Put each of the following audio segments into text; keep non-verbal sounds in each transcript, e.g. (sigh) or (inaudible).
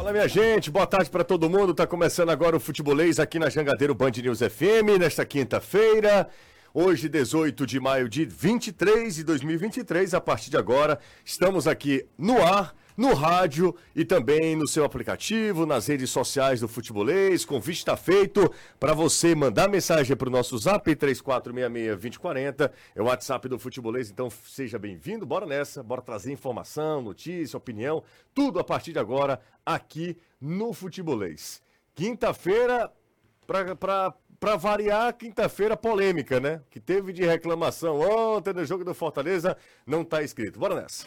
Fala minha gente, boa tarde para todo mundo. Tá começando agora o Futebolês aqui na Jangadeiro Band News FM nesta quinta-feira. Hoje, 18 de maio de 23 de 2023, a partir de agora, estamos aqui no ar no rádio e também no seu aplicativo, nas redes sociais do Futebolês. Convite está feito para você mandar mensagem para o nosso zap 3466-2040. É o WhatsApp do Futebolês, então seja bem-vindo. Bora nessa, bora trazer informação, notícia, opinião, tudo a partir de agora aqui no Futebolês. Quinta-feira, para variar, quinta-feira polêmica, né? Que teve de reclamação ontem no jogo do Fortaleza, não está escrito. Bora nessa.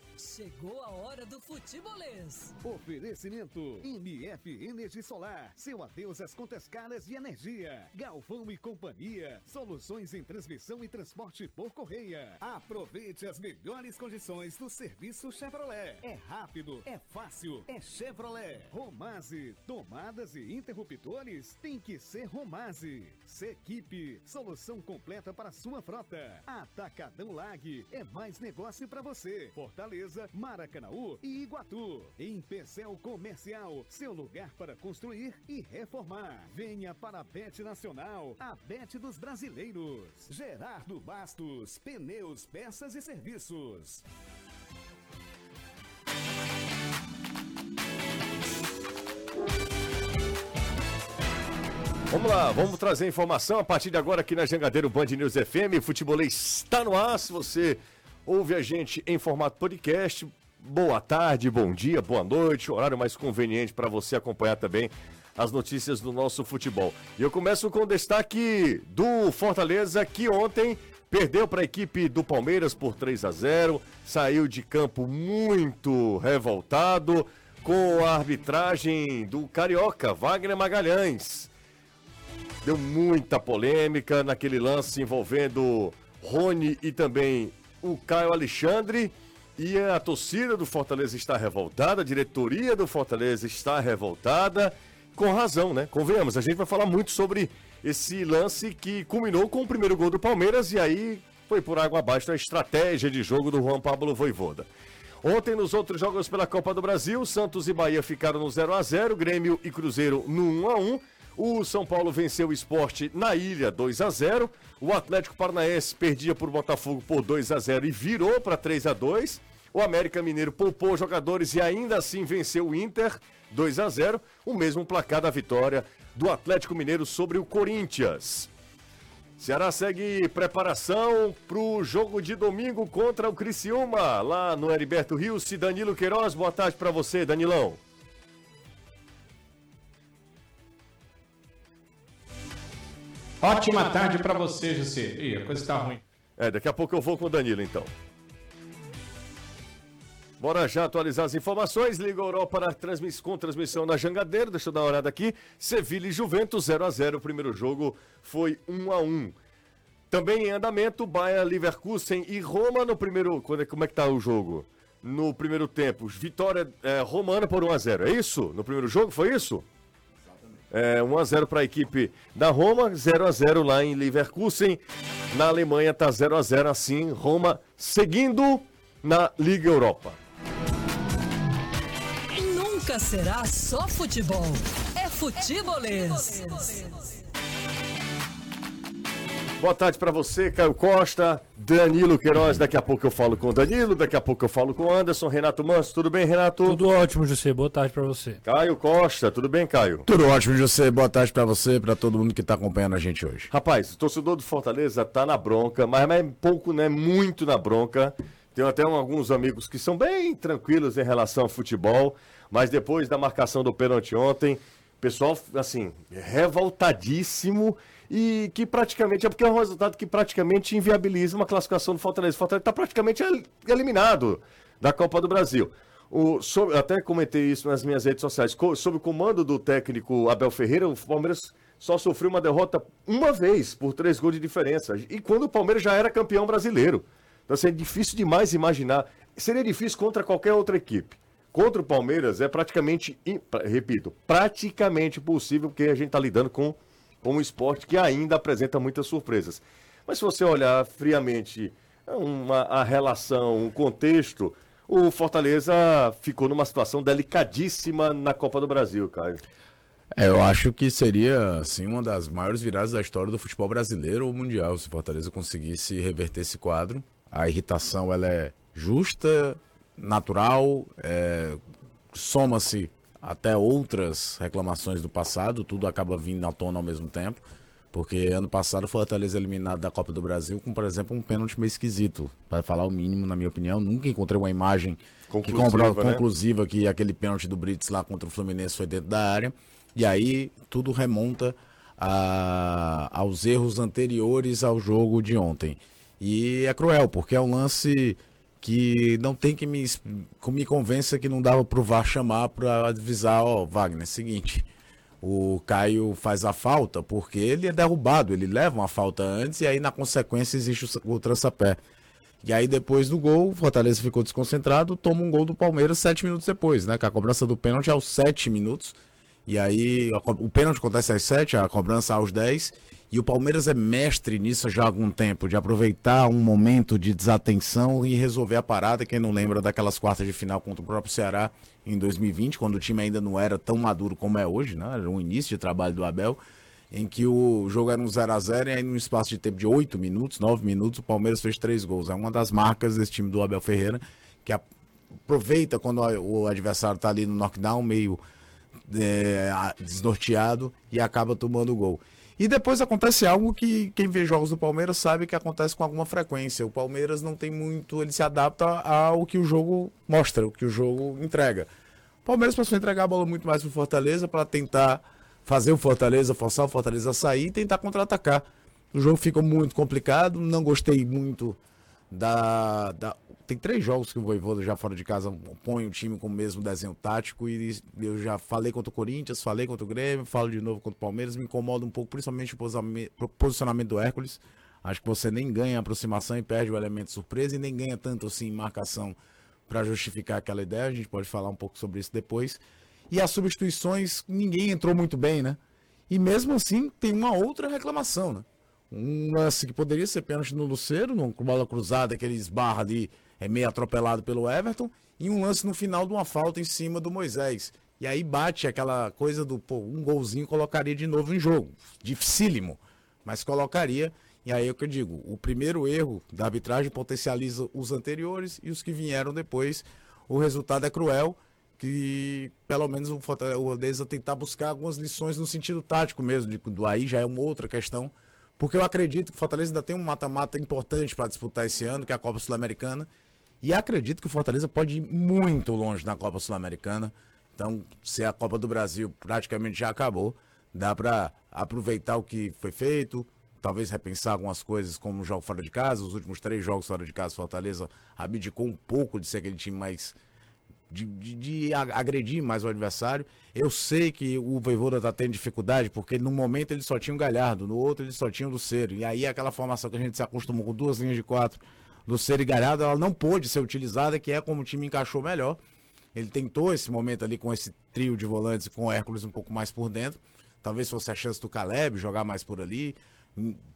Chegou a hora do futebolês. Oferecimento MF Energia Solar. Seu adeus às contas caras de energia. Galvão e Companhia. Soluções em transmissão e transporte por correia. Aproveite as melhores condições do serviço Chevrolet. É rápido, é fácil, é Chevrolet. Romase. Tomadas e interruptores tem que ser Romase. Sequipe. Solução completa para sua frota. Atacadão Lag. É mais negócio para você. Fortaleza Fortaleza, Maracanaú e Iguatu. Em Pecel Comercial, seu lugar para construir e reformar. Venha para a Bet Nacional, a Bet dos Brasileiros. Gerardo Bastos, pneus, peças e serviços. Vamos lá, vamos trazer informação a partir de agora aqui na Jangadeiro Band News FM. Futebolês está no ar. Se você ouve a gente em formato podcast. Boa tarde, bom dia, boa noite, horário mais conveniente para você acompanhar também as notícias do nosso futebol. E eu começo com o destaque do Fortaleza que ontem perdeu para a equipe do Palmeiras por 3 a 0, saiu de campo muito revoltado com a arbitragem do carioca Wagner Magalhães. Deu muita polêmica naquele lance envolvendo Rony e também o Caio Alexandre e a torcida do Fortaleza está revoltada, a diretoria do Fortaleza está revoltada, com razão, né? Convenhamos, a gente vai falar muito sobre esse lance que culminou com o primeiro gol do Palmeiras e aí foi por água abaixo a estratégia de jogo do Juan Pablo Voivoda. Ontem, nos outros jogos pela Copa do Brasil, Santos e Bahia ficaram no 0 a 0 Grêmio e Cruzeiro no 1 a 1 o São Paulo venceu o esporte na ilha 2 a 0 O Atlético Paranaense perdia por Botafogo por 2 a 0 e virou para 3 a 2 O América Mineiro poupou jogadores e ainda assim venceu o Inter 2 a 0 O mesmo placar da vitória do Atlético Mineiro sobre o Corinthians. Ceará segue preparação para o jogo de domingo contra o Criciúma, lá no Heriberto Rios. Danilo Queiroz, boa tarde para você, Danilão. Ótima tarde para você, José. Ih, a coisa está ruim. É, daqui a pouco eu vou com o Danilo, então. Bora já atualizar as informações. Liga Europa para transmiss... com transmissão na Jangadeiro. Deixa eu dar uma olhada aqui. Sevilha e Juventus 0 a 0 O primeiro jogo foi 1 a 1 Também em andamento, Bayern, Leverkusen e Roma no primeiro. É, como é que tá o jogo? No primeiro tempo. Vitória é, romana por 1 a 0 É isso? No primeiro jogo foi isso? É, 1x0 para a equipe da Roma, 0x0 lá em Leverkusen. Na Alemanha tá 0x0 assim, Roma seguindo na Liga Europa. Nunca será só futebol, é futebolês. Boa tarde para você, Caio Costa, Danilo Queiroz. Daqui a pouco eu falo com o Danilo, daqui a pouco eu falo com o Anderson, Renato Manso. Tudo bem, Renato? Tudo ótimo, José. Boa tarde para você. Caio Costa, tudo bem, Caio? Tudo ótimo, José. Boa tarde para você, para todo mundo que tá acompanhando a gente hoje. Rapaz, o torcedor do Fortaleza tá na bronca, mas é pouco, né? Muito na bronca. Tenho até um, alguns amigos que são bem tranquilos em relação ao futebol, mas depois da marcação do pênalti ontem, pessoal, assim, revoltadíssimo e que praticamente é porque é um resultado que praticamente inviabiliza uma classificação do Fortaleza. O Fortaleza está praticamente eliminado da Copa do Brasil. O, sobre, até comentei isso nas minhas redes sociais. Co, sob o comando do técnico Abel Ferreira, o Palmeiras só sofreu uma derrota uma vez, por três gols de diferença. E quando o Palmeiras já era campeão brasileiro. Então, assim, é difícil demais imaginar. Seria difícil contra qualquer outra equipe. Contra o Palmeiras é praticamente, repito, praticamente possível, porque a gente está lidando com um esporte que ainda apresenta muitas surpresas. Mas se você olhar friamente uma, a relação, o contexto, o Fortaleza ficou numa situação delicadíssima na Copa do Brasil, Caio. É, eu acho que seria, assim, uma das maiores viradas da história do futebol brasileiro ou mundial, se o Fortaleza conseguisse reverter esse quadro. A irritação, ela é justa, natural, é, soma-se até outras reclamações do passado, tudo acaba vindo à tona ao mesmo tempo. Porque ano passado o Fortaleza eliminado da Copa do Brasil com, por exemplo, um pênalti meio esquisito. Para falar o mínimo, na minha opinião, nunca encontrei uma imagem conclusiva, que comprova, né? conclusiva que aquele pênalti do Brits lá contra o Fluminense foi dentro da área. E aí tudo remonta a, aos erros anteriores ao jogo de ontem. E é cruel, porque é um lance que não tem que me, me convença que não dava pro VAR chamar para avisar, ó, Wagner, é seguinte, o Caio faz a falta porque ele é derrubado, ele leva uma falta antes e aí na consequência existe o, o trançapé. E aí depois do gol, o Fortaleza ficou desconcentrado, toma um gol do Palmeiras sete minutos depois, né? Com a cobrança do pênalti aos sete minutos. E aí o pênalti acontece às sete, a cobrança aos dez. E o Palmeiras é mestre nisso já há algum tempo, de aproveitar um momento de desatenção e resolver a parada. Quem não lembra daquelas quartas de final contra o próprio Ceará em 2020, quando o time ainda não era tão maduro como é hoje, né? Era um início de trabalho do Abel, em que o jogo era um 0 a 0 e aí num espaço de tempo de 8 minutos, 9 minutos, o Palmeiras fez três gols. É uma das marcas desse time do Abel Ferreira, que aproveita quando o adversário está ali no knockdown, meio é, desnorteado e acaba tomando o gol. E depois acontece algo que quem vê jogos do Palmeiras sabe que acontece com alguma frequência. O Palmeiras não tem muito, ele se adapta ao que o jogo mostra, o que o jogo entrega. O Palmeiras passou a entregar a bola muito mais pro Fortaleza para tentar fazer o Fortaleza, forçar o Fortaleza a sair e tentar contra-atacar. O jogo ficou muito complicado, não gostei muito da, da, tem três jogos que o Voivoda já fora de casa põe o time com o mesmo desenho tático e eu já falei contra o Corinthians, falei contra o Grêmio, falo de novo contra o Palmeiras, me incomoda um pouco, principalmente o posicionamento do Hércules. Acho que você nem ganha aproximação e perde o elemento surpresa e nem ganha tanto assim marcação para justificar aquela ideia. A gente pode falar um pouco sobre isso depois. E as substituições, ninguém entrou muito bem, né? E mesmo assim tem uma outra reclamação, né? Um lance que poderia ser pênalti no Luceiro, numa bola cruzada que ele esbarra ali, é meio atropelado pelo Everton, e um lance no final de uma falta em cima do Moisés. E aí bate aquela coisa do, pô, um golzinho colocaria de novo em jogo. Dificílimo, mas colocaria. E aí é o que eu digo, o primeiro erro da arbitragem potencializa os anteriores e os que vieram depois. O resultado é cruel, que pelo menos o Fortaleza tentar buscar algumas lições no sentido tático mesmo, de, do aí já é uma outra questão porque eu acredito que o Fortaleza ainda tem um mata-mata importante para disputar esse ano, que é a Copa Sul-Americana. E acredito que o Fortaleza pode ir muito longe na Copa Sul-Americana. Então, se a Copa do Brasil praticamente já acabou, dá para aproveitar o que foi feito, talvez repensar algumas coisas, como o jogo fora de casa. Os últimos três jogos fora de casa, Fortaleza abdicou um pouco de ser aquele time mais de, de, de, agredir mais o adversário. Eu sei que o Voivoda está tendo dificuldade, porque no momento ele só tinha o Galhardo, no outro ele só tinha o Luceiro. E aí aquela formação que a gente se acostumou com duas linhas de quatro, Luceiro e Galhardo, ela não pôde ser utilizada, que é como o time encaixou melhor. Ele tentou esse momento ali com esse trio de volantes com o Hércules um pouco mais por dentro. Talvez fosse a chance do Caleb jogar mais por ali.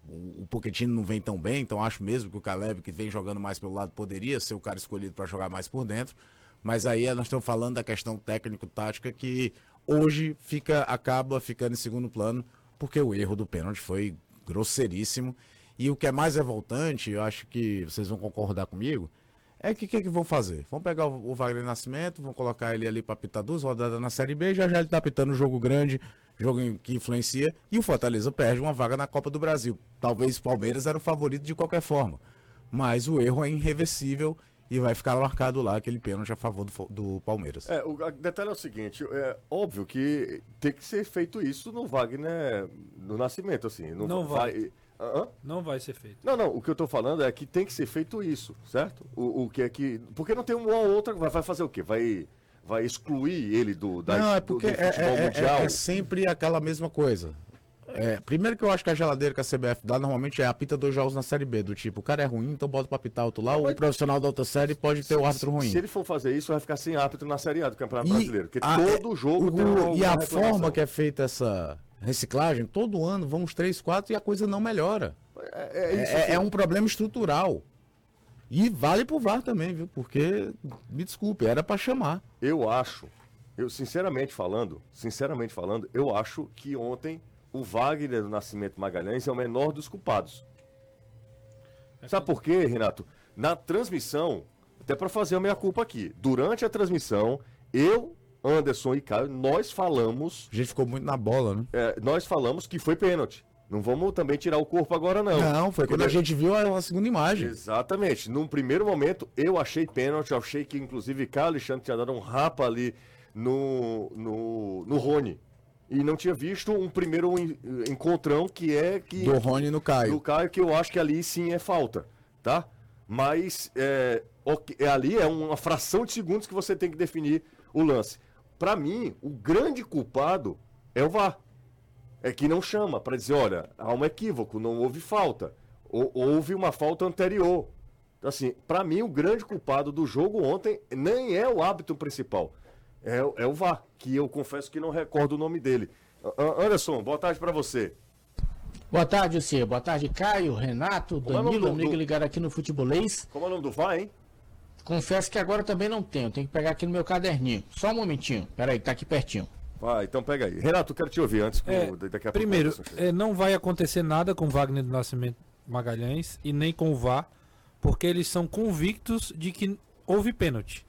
O Pochettino não vem tão bem, então acho mesmo que o Caleb, que vem jogando mais pelo lado, poderia ser o cara escolhido para jogar mais por dentro. Mas aí nós estamos falando da questão técnico-tática que hoje fica acaba ficando em segundo plano, porque o erro do pênalti foi grosseiríssimo. E o que é mais revoltante, eu acho que vocês vão concordar comigo, é que o que, que, vão fazer? Vão pegar o, o Wagner Nascimento, vão colocar ele ali para pitar duas rodadas na Série B, já já ele está pitando um jogo grande, jogo que influencia, e o Fortaleza perde uma vaga na Copa do Brasil. Talvez o Palmeiras era o favorito de qualquer forma, mas o erro é irreversível e vai ficar marcado lá aquele pênalti a favor do, do Palmeiras. É, o detalhe é o seguinte, é óbvio que tem que ser feito isso no Wagner no Nascimento, assim. Não, não vai. vai... Hã? Não vai ser feito. Não, não, o que eu tô falando é que tem que ser feito isso, certo? O, o que é que. Porque não tem uma ou outra. Vai, vai fazer o quê? Vai vai excluir ele do da Não, é porque do, do é, é, é, é, sempre aquela mesma coisa. É, primeiro que eu acho que a geladeira que a CBF dá normalmente é apita dois jogos na Série B, do tipo, o cara é ruim, então bota pra apitar outro lá, o profissional da outra série pode ter o árbitro ruim. Se ele for fazer isso, vai ficar sem árbitro na Série A do Campeonato e Brasileiro, porque a, todo jogo o, tem uma, E a forma que é feita essa reciclagem, todo ano vão uns três, quatro e a coisa não melhora. É, é, isso, é, é um problema estrutural. E vale pro VAR também, viu? Porque, me desculpe, era para chamar. Eu acho, eu sinceramente falando, sinceramente falando, eu acho que ontem o Wagner do Nascimento Magalhães é o menor dos culpados. Sabe por quê, Renato? Na transmissão, até para fazer a minha culpa aqui, durante a transmissão, eu, Anderson e Caio, nós falamos. A gente ficou muito na bola, né? É, nós falamos que foi pênalti. Não vamos também tirar o corpo agora, não. Não, foi quando a gente viu a segunda imagem. Exatamente. Num primeiro momento, eu achei pênalti, achei que inclusive Caio Alexandre tinha dado um rapa ali no, no, no Rony. E não tinha visto um primeiro encontrão que é que. Do Rony no Caio. Do Caio, que eu acho que ali sim é falta, tá? Mas é, é, ali é uma fração de segundos que você tem que definir o lance. Para mim, o grande culpado é o VAR. É que não chama para dizer, olha, há um equívoco, não houve falta. Ou, houve uma falta anterior. Então, assim, para mim, o grande culpado do jogo ontem nem é o hábito principal. É, é o VAR, que eu confesso que não recordo o nome dele. Anderson, boa tarde para você. Boa tarde, você. Boa tarde, Caio, Renato, Como é Danilo, é amigo do... ligado aqui no Futebolês. Como é o nome do VAR, hein? Confesso que agora também não tenho. Tenho que pegar aqui no meu caderninho. Só um momentinho. Peraí, tá aqui pertinho. Vai, então pega aí. Renato, quero te ouvir antes. É, daqui a primeiro, é, não vai acontecer nada com Wagner do Nascimento Magalhães e nem com o VAR, porque eles são convictos de que houve pênalti.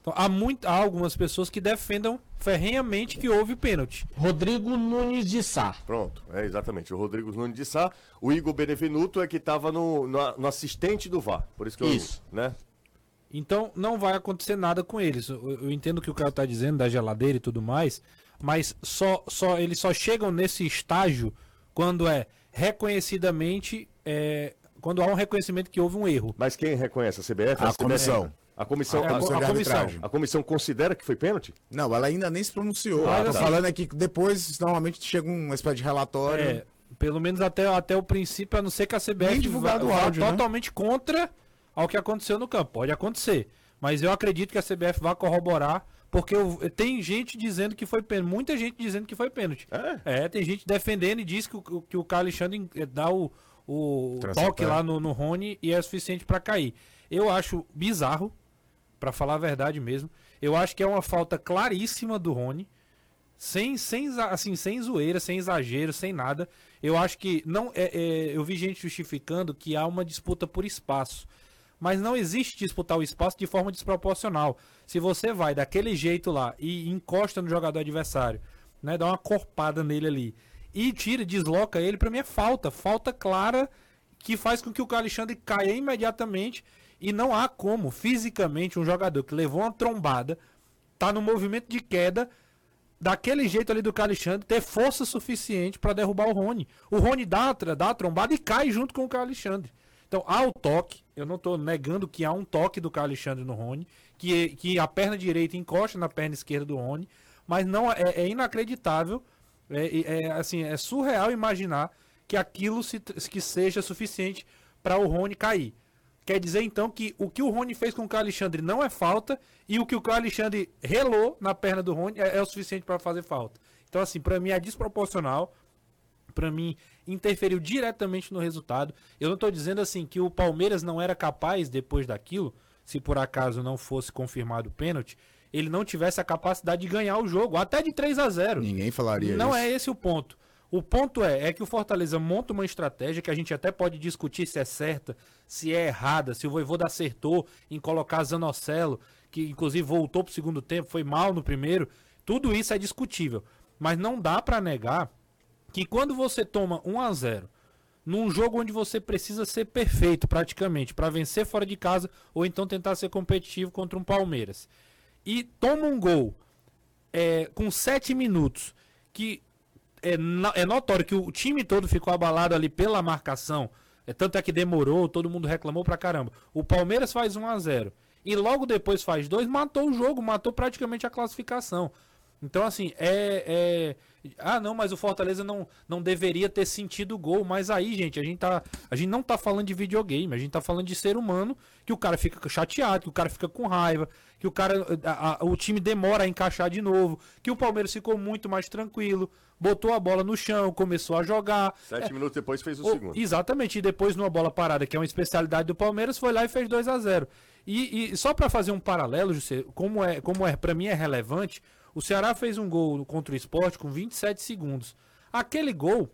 Então, há, muito, há algumas pessoas que defendam ferrenhamente que houve pênalti. Rodrigo Nunes de Sá. Pronto, é exatamente. O Rodrigo Nunes de Sá. O Igor Benevenuto é que estava no, no, no, assistente do VAR. Por isso que isso. eu. Né? Então, não vai acontecer nada com eles. Eu, eu entendo o que o cara está dizendo da geladeira e tudo mais, mas só, só eles só chegam nesse estágio quando é reconhecidamente. É, quando há um reconhecimento que houve um erro. Mas quem reconhece? A CBF? A, a comissão. A comissão, a, a, a, comissão, a comissão considera que foi pênalti? Não, ela ainda nem se pronunciou. Ah, ela tá falando aqui que depois, normalmente, chega uma espécie de relatório. É, pelo menos até, até o princípio, a não ser que a CBF nem divulgado vá, áudio, né? totalmente contra ao que aconteceu no campo. Pode acontecer. Mas eu acredito que a CBF vai corroborar, porque eu, tem gente dizendo que foi pênalti. Muita gente dizendo que foi pênalti. É, é tem gente defendendo e diz que, o, que o Carlos Alexandre dá o, o toque lá no, no Rony e é suficiente para cair. Eu acho bizarro para falar a verdade mesmo. Eu acho que é uma falta claríssima do Rony. Sem, sem, assim, sem zoeira, sem exagero, sem nada. Eu acho que não é, é, eu vi gente justificando que há uma disputa por espaço. Mas não existe disputar o espaço de forma desproporcional. Se você vai daquele jeito lá e encosta no jogador adversário, né, dá uma corpada nele ali e tira, desloca ele, para mim é falta, falta clara que faz com que o Alexandre caia imediatamente e não há como, fisicamente, um jogador que levou uma trombada, tá no movimento de queda, daquele jeito ali do Alexandre, ter força suficiente para derrubar o Rony. O Rony dá, dá a trombada e cai junto com o Alexandre. Então há o toque, eu não estou negando que há um toque do Alexandre no Rony, que, que a perna direita encosta na perna esquerda do Rony, mas não é, é inacreditável, é, é, assim, é surreal imaginar que aquilo se, que seja suficiente para o Rony cair. Quer dizer então que o que o Rony fez com o Alexandre não é falta e o que o Alexandre relou na perna do Rony é, é o suficiente para fazer falta. Então, assim, para mim é desproporcional. Para mim, interferiu diretamente no resultado. Eu não estou dizendo assim que o Palmeiras não era capaz, depois daquilo, se por acaso não fosse confirmado o pênalti, ele não tivesse a capacidade de ganhar o jogo, até de 3 a 0 Ninguém falaria não isso. Não é esse o ponto. O ponto é, é que o Fortaleza monta uma estratégia que a gente até pode discutir se é certa, se é errada, se o Voivoda acertou em colocar Zanocelo, que inclusive voltou para o segundo tempo, foi mal no primeiro. Tudo isso é discutível. Mas não dá para negar que quando você toma 1 a 0 num jogo onde você precisa ser perfeito praticamente para vencer fora de casa ou então tentar ser competitivo contra um Palmeiras e toma um gol é, com 7 minutos que é, é notório que o time todo ficou abalado ali pela marcação. É, tanto é que demorou, todo mundo reclamou pra caramba. O Palmeiras faz 1 a 0 e logo depois faz dois, matou o jogo, matou praticamente a classificação. Então, assim, é, é, Ah, não, mas o Fortaleza não, não deveria ter sentido o gol. Mas aí, gente, a gente, tá, a gente não tá falando de videogame, a gente tá falando de ser humano, que o cara fica chateado, que o cara fica com raiva, que o cara. A, a, o time demora a encaixar de novo, que o Palmeiras ficou muito mais tranquilo, botou a bola no chão, começou a jogar. Sete é, minutos depois fez o, o, segundo. Exatamente, e depois numa bola parada, que é uma especialidade do Palmeiras, foi lá e fez 2 a 0 E, e só para fazer um paralelo, José, como é, como é para mim é relevante o Ceará fez um gol contra o esporte com 27 segundos. Aquele gol,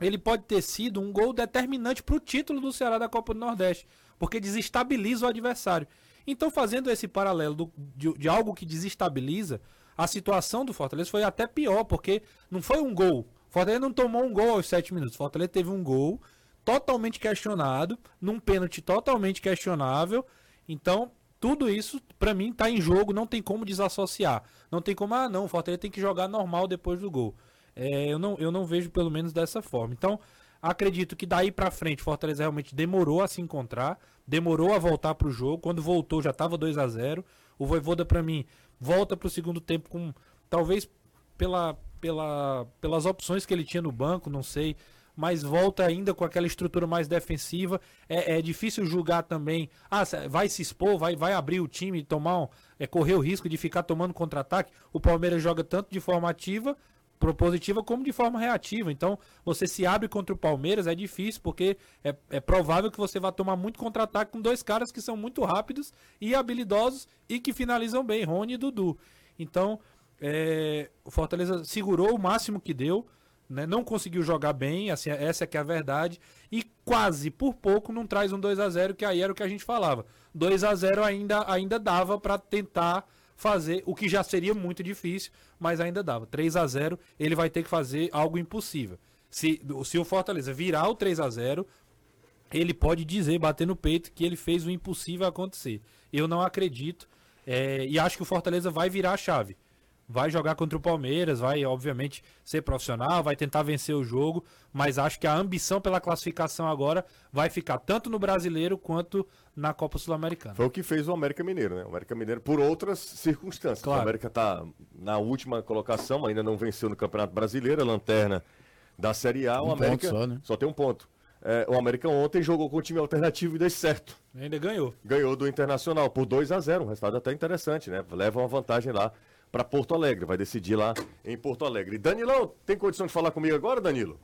ele pode ter sido um gol determinante para o título do Ceará da Copa do Nordeste, porque desestabiliza o adversário. Então, fazendo esse paralelo do, de, de, algo que desestabiliza, a situação do Fortaleza foi até pior, porque não foi um gol. Fortaleza não tomou um gol aos 7 minutos. Fortaleza teve um gol totalmente questionado, num pênalti totalmente questionável. Então, tudo isso, para mim, tá em jogo, não tem como desassociar. Não tem como, ah, não, o Fortaleza tem que jogar normal depois do gol. É, eu, não, eu não vejo pelo menos dessa forma. Então, acredito que daí para frente, Fortaleza realmente demorou a se encontrar, demorou a voltar pro jogo. Quando voltou, já tava 2 a 0 O Voivoda, para mim, volta pro segundo tempo com, talvez pela, pela, pelas opções que ele tinha no banco, não sei mas volta ainda com aquela estrutura mais defensiva. É, é difícil julgar também. Ah, vai se expor, vai, vai abrir o time, tomar um, é, correr o risco de ficar tomando contra-ataque. O Palmeiras joga tanto de forma ativa, propositiva, como de forma reativa. Então, você se abre contra o Palmeiras, é difícil, porque é, é provável que você vá tomar muito contra-ataque com dois caras que são muito rápidos e habilidosos e que finalizam bem, Rony e Dudu. Então, é, o Fortaleza segurou o máximo que deu né? Não conseguiu jogar bem, assim, essa é que é a verdade, e quase por pouco não traz um 2 a 0 que aí era o que a gente falava. 2 a 0 ainda ainda dava para tentar fazer o que já seria muito difícil, mas ainda dava. 3 a 0 ele vai ter que fazer algo impossível. Se, se o Fortaleza virar o 3 a 0 ele pode dizer, bater no peito, que ele fez o impossível acontecer. Eu não acredito. É, e acho que o Fortaleza vai virar a chave vai jogar contra o Palmeiras, vai obviamente ser profissional, vai tentar vencer o jogo, mas acho que a ambição pela classificação agora vai ficar tanto no Brasileiro quanto na Copa Sul-Americana. Foi o que fez o América Mineiro, né? O América Mineiro por outras circunstâncias. Claro. O América está na última colocação, ainda não venceu no Campeonato Brasileiro, a lanterna da Série A, um o América só, né? só tem um ponto. É, o América ontem jogou com o time alternativo e deu certo. Ainda ganhou. Ganhou do Internacional por 2 a 0 um resultado até interessante, né? Leva uma vantagem lá para Porto Alegre. Vai decidir lá em Porto Alegre. Danilão, tem condição de falar comigo agora, Danilo?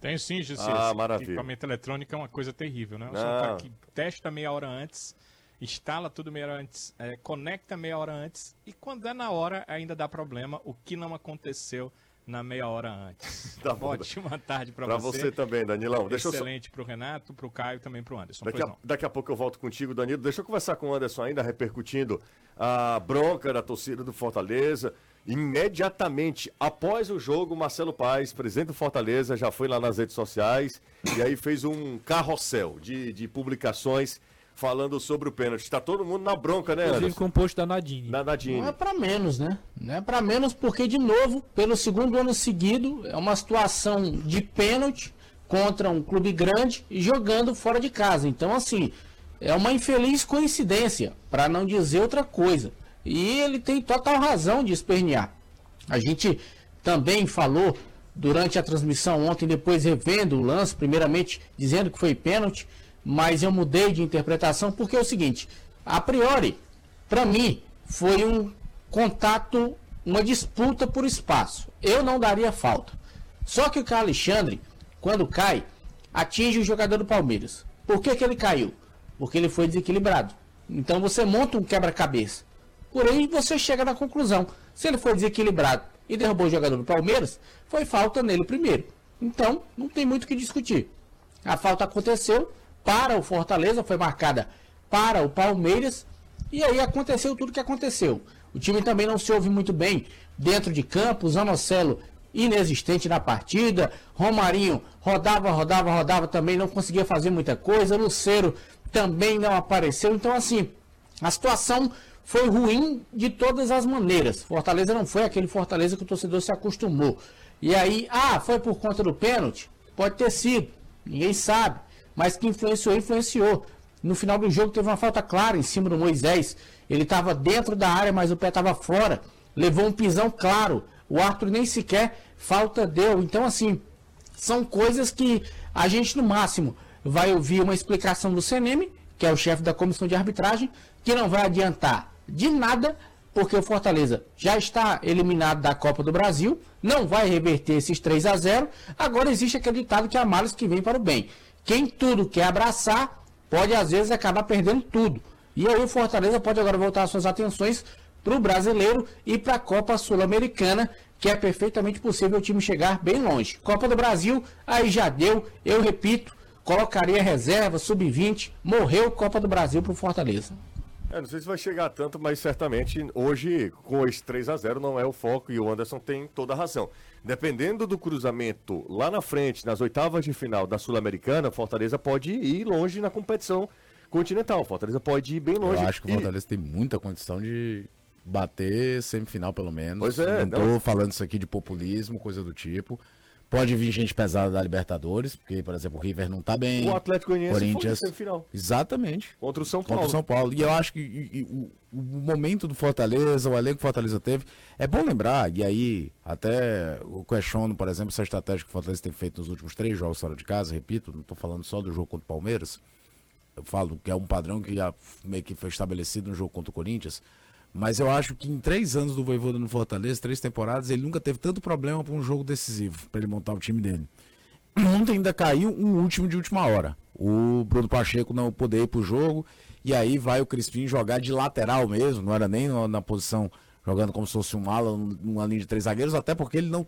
Tem sim, José. Ah, maravilha. Equipamento eletrônico é uma coisa terrível, né? Você tá aqui, testa meia hora antes, instala tudo meia hora antes, é, conecta meia hora antes e quando é na hora ainda dá problema, o que não aconteceu na meia hora antes. (laughs) Tá bom. Ótima tarde para você. Para você também, Danilão. Deixa Excelente só... para o Renato, para o Caio também para o Anderson. Daqui a, daqui a, pouco eu volto contigo, Danilo. Deixa eu conversar com o Anderson ainda, repercutindo a bronca da torcida do Fortaleza. Imediatamente após o jogo, Marcelo Paes, presidente do Fortaleza, já foi lá nas redes sociais e aí fez um carrossel de, de publicações falando sobre o pênalti. Está todo mundo na bronca, né, Inclusive com o post da Nadine. Na Nadine. Não é para menos, né? Não é para menos porque, de novo, pelo segundo ano seguido, é uma situação de pênalti contra um clube grande e jogando fora de casa. Então, assim, é uma infeliz coincidência, para não dizer outra coisa. E ele tem total razão de espernear. A gente também falou durante a transmissão ontem, depois revendo o lance, primeiramente dizendo que foi pênalti mas eu mudei de interpretação porque é o seguinte: a priori, para mim, foi um contato, uma disputa por espaço. Eu não daria falta. Só que o Carlos Alexandre, quando cai, atinge o jogador do Palmeiras. Por que, que ele caiu? Porque ele foi desequilibrado. Então você monta um quebra-cabeça. Porém, você chega na conclusão. Se ele foi desequilibrado e derrubou o jogador do Palmeiras, foi falta nele primeiro. Então, não tem muito o que discutir. A falta aconteceu, para o Fortaleza, foi marcada para o Palmeiras. E aí aconteceu tudo o que aconteceu. O time também não se ouve muito bem dentro de campo. Zanocelo inexistente na partida. Romarinho rodava, rodava, rodava também, não conseguia fazer muita coisa. Luceiro também não apareceu. Então, assim, a situação foi ruim de todas as maneiras. Fortaleza não foi aquele Fortaleza que o torcedor se acostumou. E aí, ah, foi por conta do pênalti? Pode ter sido, ninguém sabe mas que influenciou, influenciou. No final do jogo teve uma falta clara em cima do Moisés. Ele estava dentro da área, mas o pé estava fora. levou um pisão claro. O Arthur nem sequer falta deu. Então, assim, são coisas que a gente, no máximo, vai ouvir uma explicação do CNM, que é o chefe da comissão de arbitragem, que não vai adiantar de nada, porque o Fortaleza já está eliminado da Copa do Brasil, não vai reverter esses 3 a 0 Agora existe aquele ditado que há males que vem para o bem. Quem tudo quer abraçar, pode às vezes acabar perdendo tudo. E aí o Fortaleza pode agora voltar suas atenções para o brasileiro e para a Copa Sul-Americana, que é perfeitamente possível o time chegar bem longe. Copa do Brasil, aí já deu, eu repito, colocaria reserva, sub-20, morreu Copa do Brasil para o Fortaleza. É, não sei se vai chegar tanto, mas certamente hoje, com esse 3 a 0 não é o foco e o Anderson tem toda a razão. Dependendo do cruzamento lá na frente, nas oitavas de final da Sul-Americana, Fortaleza pode ir longe na competição continental. Fortaleza pode ir bem longe. Eu acho que o Fortaleza e... tem muita condição de bater semifinal, pelo menos. Pois é. Não, não tô falando isso aqui de populismo, coisa do tipo. Pode vir gente pesada da Libertadores, porque, por exemplo, o River não tá bem. O Atlético Goianiense Corinthians, foi semifinal. Exatamente. Contra o São Paulo. Contra o São Paulo. E eu acho que e, e, o, o, momento do Fortaleza, o elenco que o Fortaleza teve, é bom lembrar, e aí até o questiono, por exemplo, essa estratégia que o Fortaleza tem feito nos últimos três jogos fora de casa, repito, não estou falando só do jogo contra o Palmeiras, eu falo que é um padrão que já meio que foi estabelecido no jogo contra o Corinthians, mas eu acho que em três anos do Voivoda no Fortaleza, três temporadas, ele nunca teve tanto problema para um jogo decisivo, para ele montar o time dele. (clears throat) Ontem ainda caiu um último de última hora. O Bruno Pacheco não poder ir pro jogo, e aí vai o Crispim jogar de lateral mesmo, não era nem na posição jogando como se fosse um ala, numa linha de três zagueiros, até porque ele não.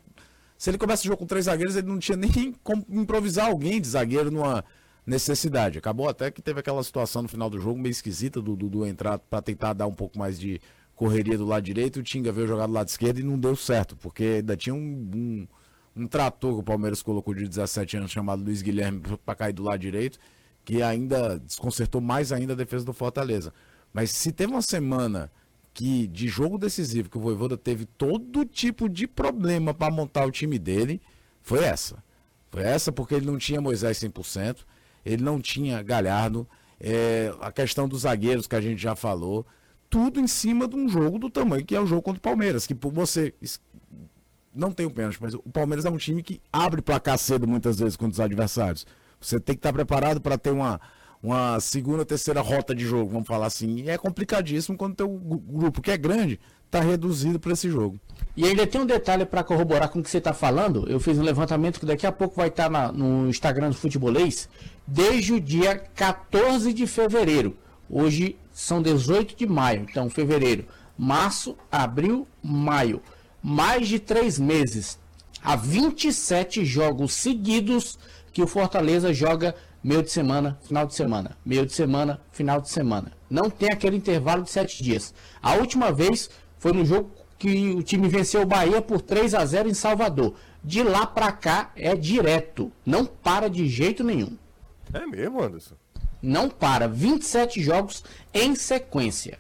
Se ele começa o jogo com três zagueiros, ele não tinha nem como improvisar alguém de zagueiro numa necessidade. Acabou até que teve aquela situação no final do jogo meio esquisita do Dudu entrar para tentar dar um pouco mais de correria do lado direito, o Tinga veio jogar do lado esquerdo e não deu certo, porque ainda tinha um, um, um trator que o Palmeiras colocou de 17 anos chamado Luiz Guilherme para cair do lado direito, que ainda desconcertou mais ainda a defesa do Fortaleza. Mas se teve uma semana que de jogo decisivo que o Voivoda teve todo tipo de problema para montar o time dele, foi essa. Foi essa porque ele não tinha Moisés 100%, ele não tinha Galhardo, é, a questão dos zagueiros que a gente já falou, tudo em cima de um jogo do tamanho que é o jogo contra o Palmeiras, que por você não tem o pênalti, mas o Palmeiras é um time que abre placar cedo muitas vezes contra os adversários. Você tem que estar preparado para ter uma, uma segunda, terceira rota de jogo, vamos falar assim. E é complicadíssimo quando o grupo que é grande está reduzido para esse jogo. E ainda tem um detalhe para corroborar com o que você está falando. Eu fiz um levantamento que daqui a pouco vai estar tá no Instagram do Futebolês. Desde o dia 14 de fevereiro. Hoje são 18 de maio. Então, fevereiro, março, abril, maio. Mais de três meses. Há 27 jogos seguidos que o Fortaleza joga meio de semana, final de semana, meio de semana, final de semana. Não tem aquele intervalo de sete dias. A última vez foi no jogo que o time venceu o Bahia por 3 a 0 em Salvador. De lá para cá é direto, não para de jeito nenhum. É mesmo, Anderson? Não para, 27 jogos em sequência.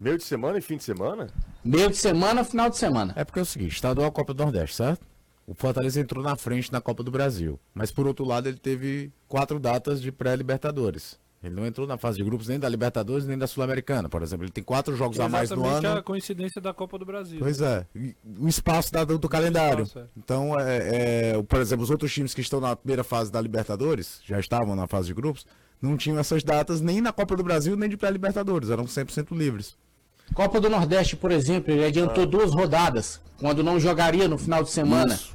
Meio de semana e fim de semana? Meio de semana, final de semana. É porque é o seguinte, estadual Copa do Nordeste, certo? O Fortaleza entrou na frente na Copa do Brasil. Mas por outro lado, ele teve quatro datas de pré-Libertadores. Ele não entrou na fase de grupos nem da Libertadores nem da Sul-Americana, por exemplo. Ele tem quatro jogos a mais no ano. a coincidência da Copa do Brasil. Pois é. O espaço da, do, calendário. Espaço, é. Então, é, é, por exemplo, os outros times que estão na primeira fase da Libertadores, já estavam na fase de grupos, não tinham essas datas nem na Copa do Brasil nem de pré-Libertadores. Eram 100% livres. Copa do Nordeste, por exemplo, ele adiantou ah. duas rodadas, quando não jogaria no final de semana. Isso.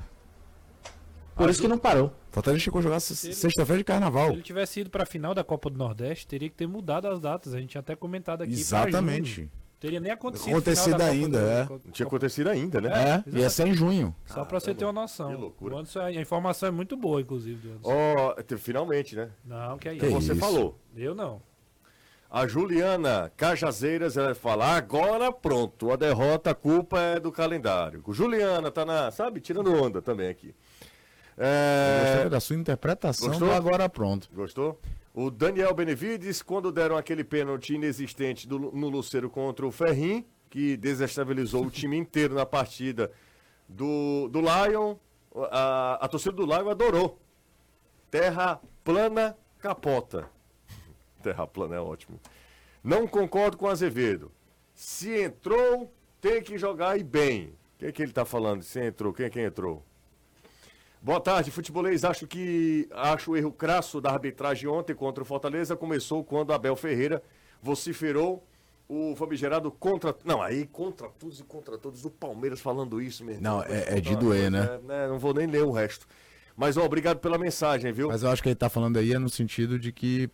Por isso que não parou. Fortaleza chegou a jogar sexta-feira de carnaval. Se ele tivesse ido para a final da Copa do Nordeste, teria que ter mudado as datas. A gente tinha até comentado aqui. Exatamente. Teria nem acontecido. Acontecido ainda, é. Não tinha acontecido ainda, né? É, ia ser em junho. Só para você ter uma noção. Que loucura. Anderson, a informação é muito boa, inclusive. Ó, oh, finalmente, né? Não, que é isso. Que você isso? falou. Eu não. A Juliana Cajazeiras, ela fala, agora pronto, a derrota, a culpa é do calendário. Juliana tá na, sabe, tirando onda também aqui. É... Gostei da sua interpretação Gostou? agora pronto. Gostou? O Daniel Benevides, quando deram aquele pênalti inexistente do, no Luceiro contra o Ferrim, que desestabilizou o time inteiro na partida do, do Lion, a, a torcida do Lion adorou. Terra plana capota. (laughs) Terra plana é ótimo. Não concordo com Azevedo. Se entrou, tem que jogar e bem. Quem é que ele tá falando? Você entrou? Quem é que entrou? Boa tarde, futebolês. Acho que acho o erro crasso da arbitragem ontem contra o Fortaleza começou quando Abel Ferreira vociferou o famigerado contra. Não, aí contra todos e contra todos. O Palmeiras falando isso mesmo. Não, é, é de doer, né? É, né? Não vou nem ler o resto. Mas, ó, obrigado pela mensagem, viu? Mas eu acho que ele tá falando aí é no sentido de que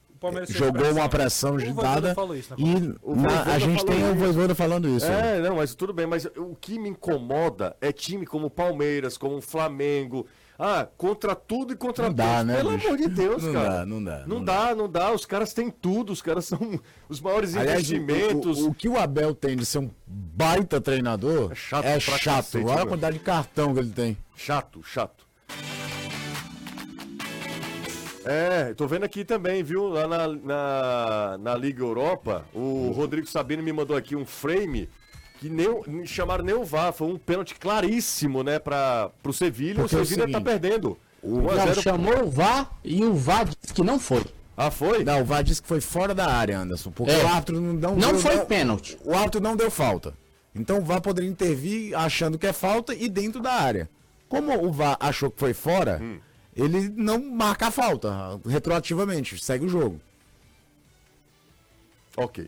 jogou uma pressão agitada e na, a gente tem o Voivoda falando isso. É, não, mas tudo bem, mas o que me incomoda é time como Palmeiras, como Flamengo, ah, contra tudo e contra não dá, né, Pelo bicho? amor de Deus, não cara. Dá, não dá, não, não dá. dá. Não dá, Os caras têm tudo. Os caras são os maiores Aliás, investimentos. O, o, o, que o Abel tem de ser um baita treinador é chato. É chato. Olha a quantidade de cartão que ele tem. Chato, chato. É, tô vendo aqui também, viu? Lá na, na, na Liga Europa, o Rodrigo Sabino me mandou aqui um frame que nem chamaram nem o VAR, foi um pênalti claríssimo, né, para pro Sevilha, Porque o Sevilha é tá perdendo. O não, chamou o VAR e o VAR disse que não foi. Ah, foi? Não, o VAR disse que foi fora da área, Anderson, porque é. o árbitro não deu, Não foi não, pênalti. O árbitro não deu falta. Então o VAR poderia intervir achando que é falta e dentro da área. Como o VAR achou que foi fora, hum. ele não marca a falta retroativamente, segue o jogo. Ok.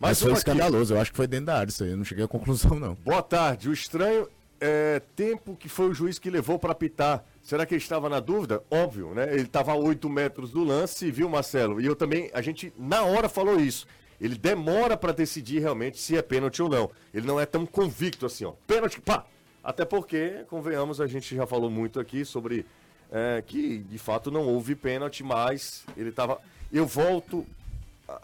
Mas, Mas foi escandaloso, eu acho que foi dentro da área isso aí, eu não cheguei à conclusão não. Boa tarde, o estranho é tempo que foi o juiz que levou para apitar. Será que ele estava na dúvida? Óbvio, né? Ele estava a 8 metros do lance, viu, Marcelo? E eu também, a gente na hora falou isso. Ele demora para decidir realmente se é pênalti ou não. Ele não é tão convicto assim, ó. Pênalti, pá! Até porque, convenhamos, a gente já falou muito aqui sobre é, que de fato não houve pênalti, mas ele estava. Eu volto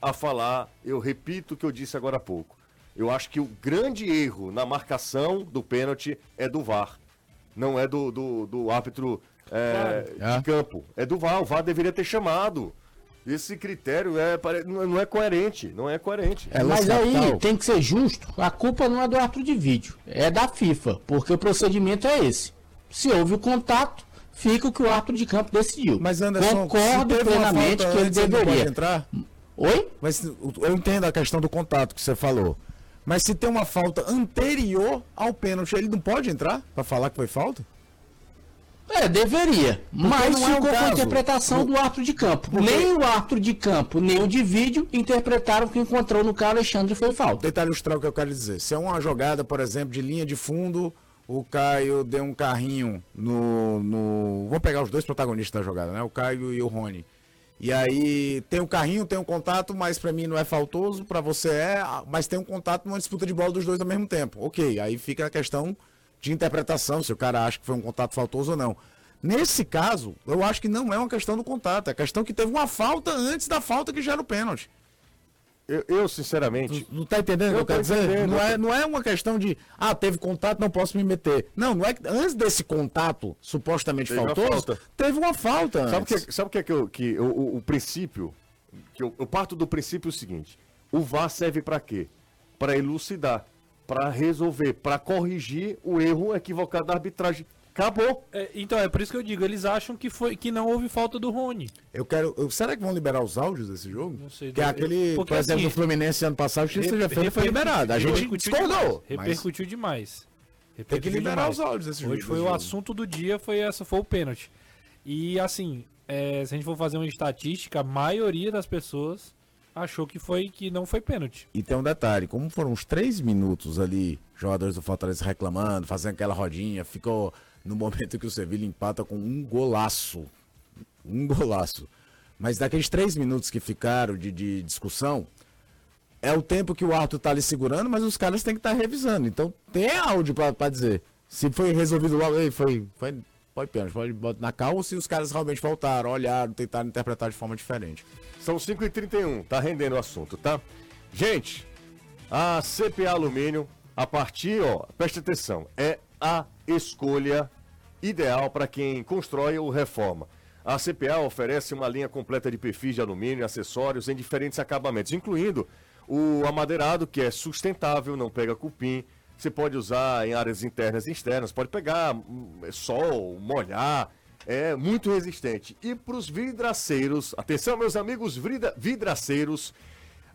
a falar, eu repito o que eu disse agora há pouco. Eu acho que o grande erro na marcação do pênalti é do VAR. Não é do, do, do árbitro é, de campo. É do VAR. O VAR deveria ter chamado. Esse critério é, não é coerente, não é coerente. É Mas aí tem que ser justo. A culpa não é do árbitro de vídeo, é da FIFA, porque o procedimento é esse. Se houve o contato, fica o que o árbitro de campo decidiu. Mas Anderson, concordo plenamente que ele deveria. Entrar? Oi? Mas eu entendo a questão do contato que você falou. Mas se tem uma falta anterior ao pênalti, ele não pode entrar para falar que foi falta? É, deveria. Porque mas é ficou com a interpretação do árbitro de campo. Porque... Nem o árbitro de campo, nem o de vídeo interpretaram que encontrou no cara Alexandre foi falta. Tentar ilustrar o que eu quero dizer. Se é uma jogada, por exemplo, de linha de fundo, o Caio deu um carrinho no. no... Vamos pegar os dois protagonistas da jogada, né? O Caio e o Rony. E aí tem o carrinho, tem o contato, mas para mim não é faltoso, para você é, mas tem um contato numa disputa de bola dos dois ao mesmo tempo. Ok, aí fica a questão de interpretação, se o cara acha que foi um contato faltoso ou não. Nesse caso, eu acho que não é uma questão do contato, é questão que teve uma falta antes da falta que gera o pênalti. Eu, eu, sinceramente. Tu, não tá entendendo o que eu quero dizer? Não é, não é uma questão de, ah, teve contato, não posso me meter. Não, não é antes desse contato supostamente teve faltoso, teve uma falta. Sabe o que, sabe que é que, eu, que o, o, princípio? Que eu, eu parto do princípio seguinte: o VAR serve para quê? Para elucidar, para resolver, para corrigir o erro equivocado da arbitragem. Acabou. É, então, é por isso que eu digo, eles acham que, foi, que não houve falta do Rony. Eu quero. Eu, será que vão liberar os áudios desse jogo? Não sei. Que é aquele, por exemplo, assim, do Fluminense ano passado, que seja feito foi liberado. A gente discordou. Repercutiu demais. Repercutiu tem que liberar demais. os áudios desse Hoje jogo. foi o assunto do dia, foi essa, foi o pênalti. E assim, é, se a gente for fazer uma estatística, a maioria das pessoas achou que foi que não foi pênalti. E tem um detalhe, como foram uns três minutos ali, jogadores do Fortaleza reclamando, fazendo aquela rodinha, ficou no momento que o Sevilha empata com um golaço. Um golaço. Mas daqueles três minutos que ficaram de, de discussão, é o tempo que o árbitro está ali segurando, mas os caras têm que estar tá revisando. Então tem áudio para dizer. Se foi resolvido logo, foi, foi, pode pênalti, pode botar na calma, ou se os caras realmente voltaram, olharam, tentaram interpretar de forma diferente. São 5h31, tá rendendo o assunto, tá? Gente, a CPA Alumínio, a partir, ó, preste atenção, é a escolha ideal para quem constrói ou reforma. A CPA oferece uma linha completa de perfis de alumínio e acessórios em diferentes acabamentos, incluindo o amadeirado, que é sustentável, não pega cupim. Você pode usar em áreas internas e externas, pode pegar hum, sol, molhar, é muito resistente. E para os vidraceiros, atenção meus amigos vidraceiros,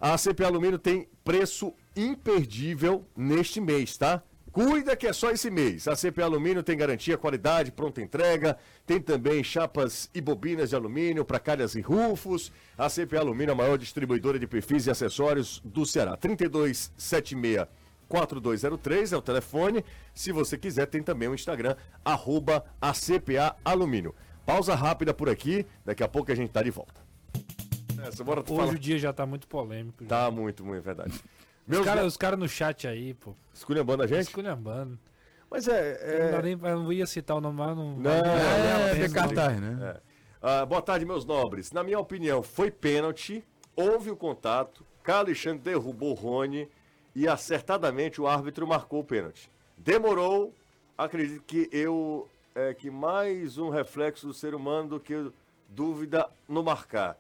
A ACP Alumínio tem preço imperdível neste mês, tá? Cuida que é só esse mês. A CP Alumínio tem garantia, qualidade, pronta entrega. Tem também chapas e bobinas de alumínio para calhas e rufos. A CP Alumínio é a maior distribuidora de perfis e acessórios do Ceará. 3276 4203 é o telefone. Se você quiser, tem também o Instagram, arroba ACPA Alumínio. Pausa rápida por aqui, daqui a pouco a gente tá de volta. Essa, Hoje fala... o dia já tá muito polêmico. Já. Tá muito, muito, é verdade. Meus os caras cara no chat aí, pô. Esculhambando a gente? Esculhambando. Mas é. é... Não, nem, eu não ia citar o nome, mas não. Não, é, é, é né? É. Ah, boa tarde, meus nobres. Na minha opinião, foi pênalti, houve o contato, Carlos Alexandre derrubou Rony e acertadamente o árbitro marcou o pênalti. Demorou, acredito que eu. É que mais um reflexo do ser humano do que dúvida no marcar.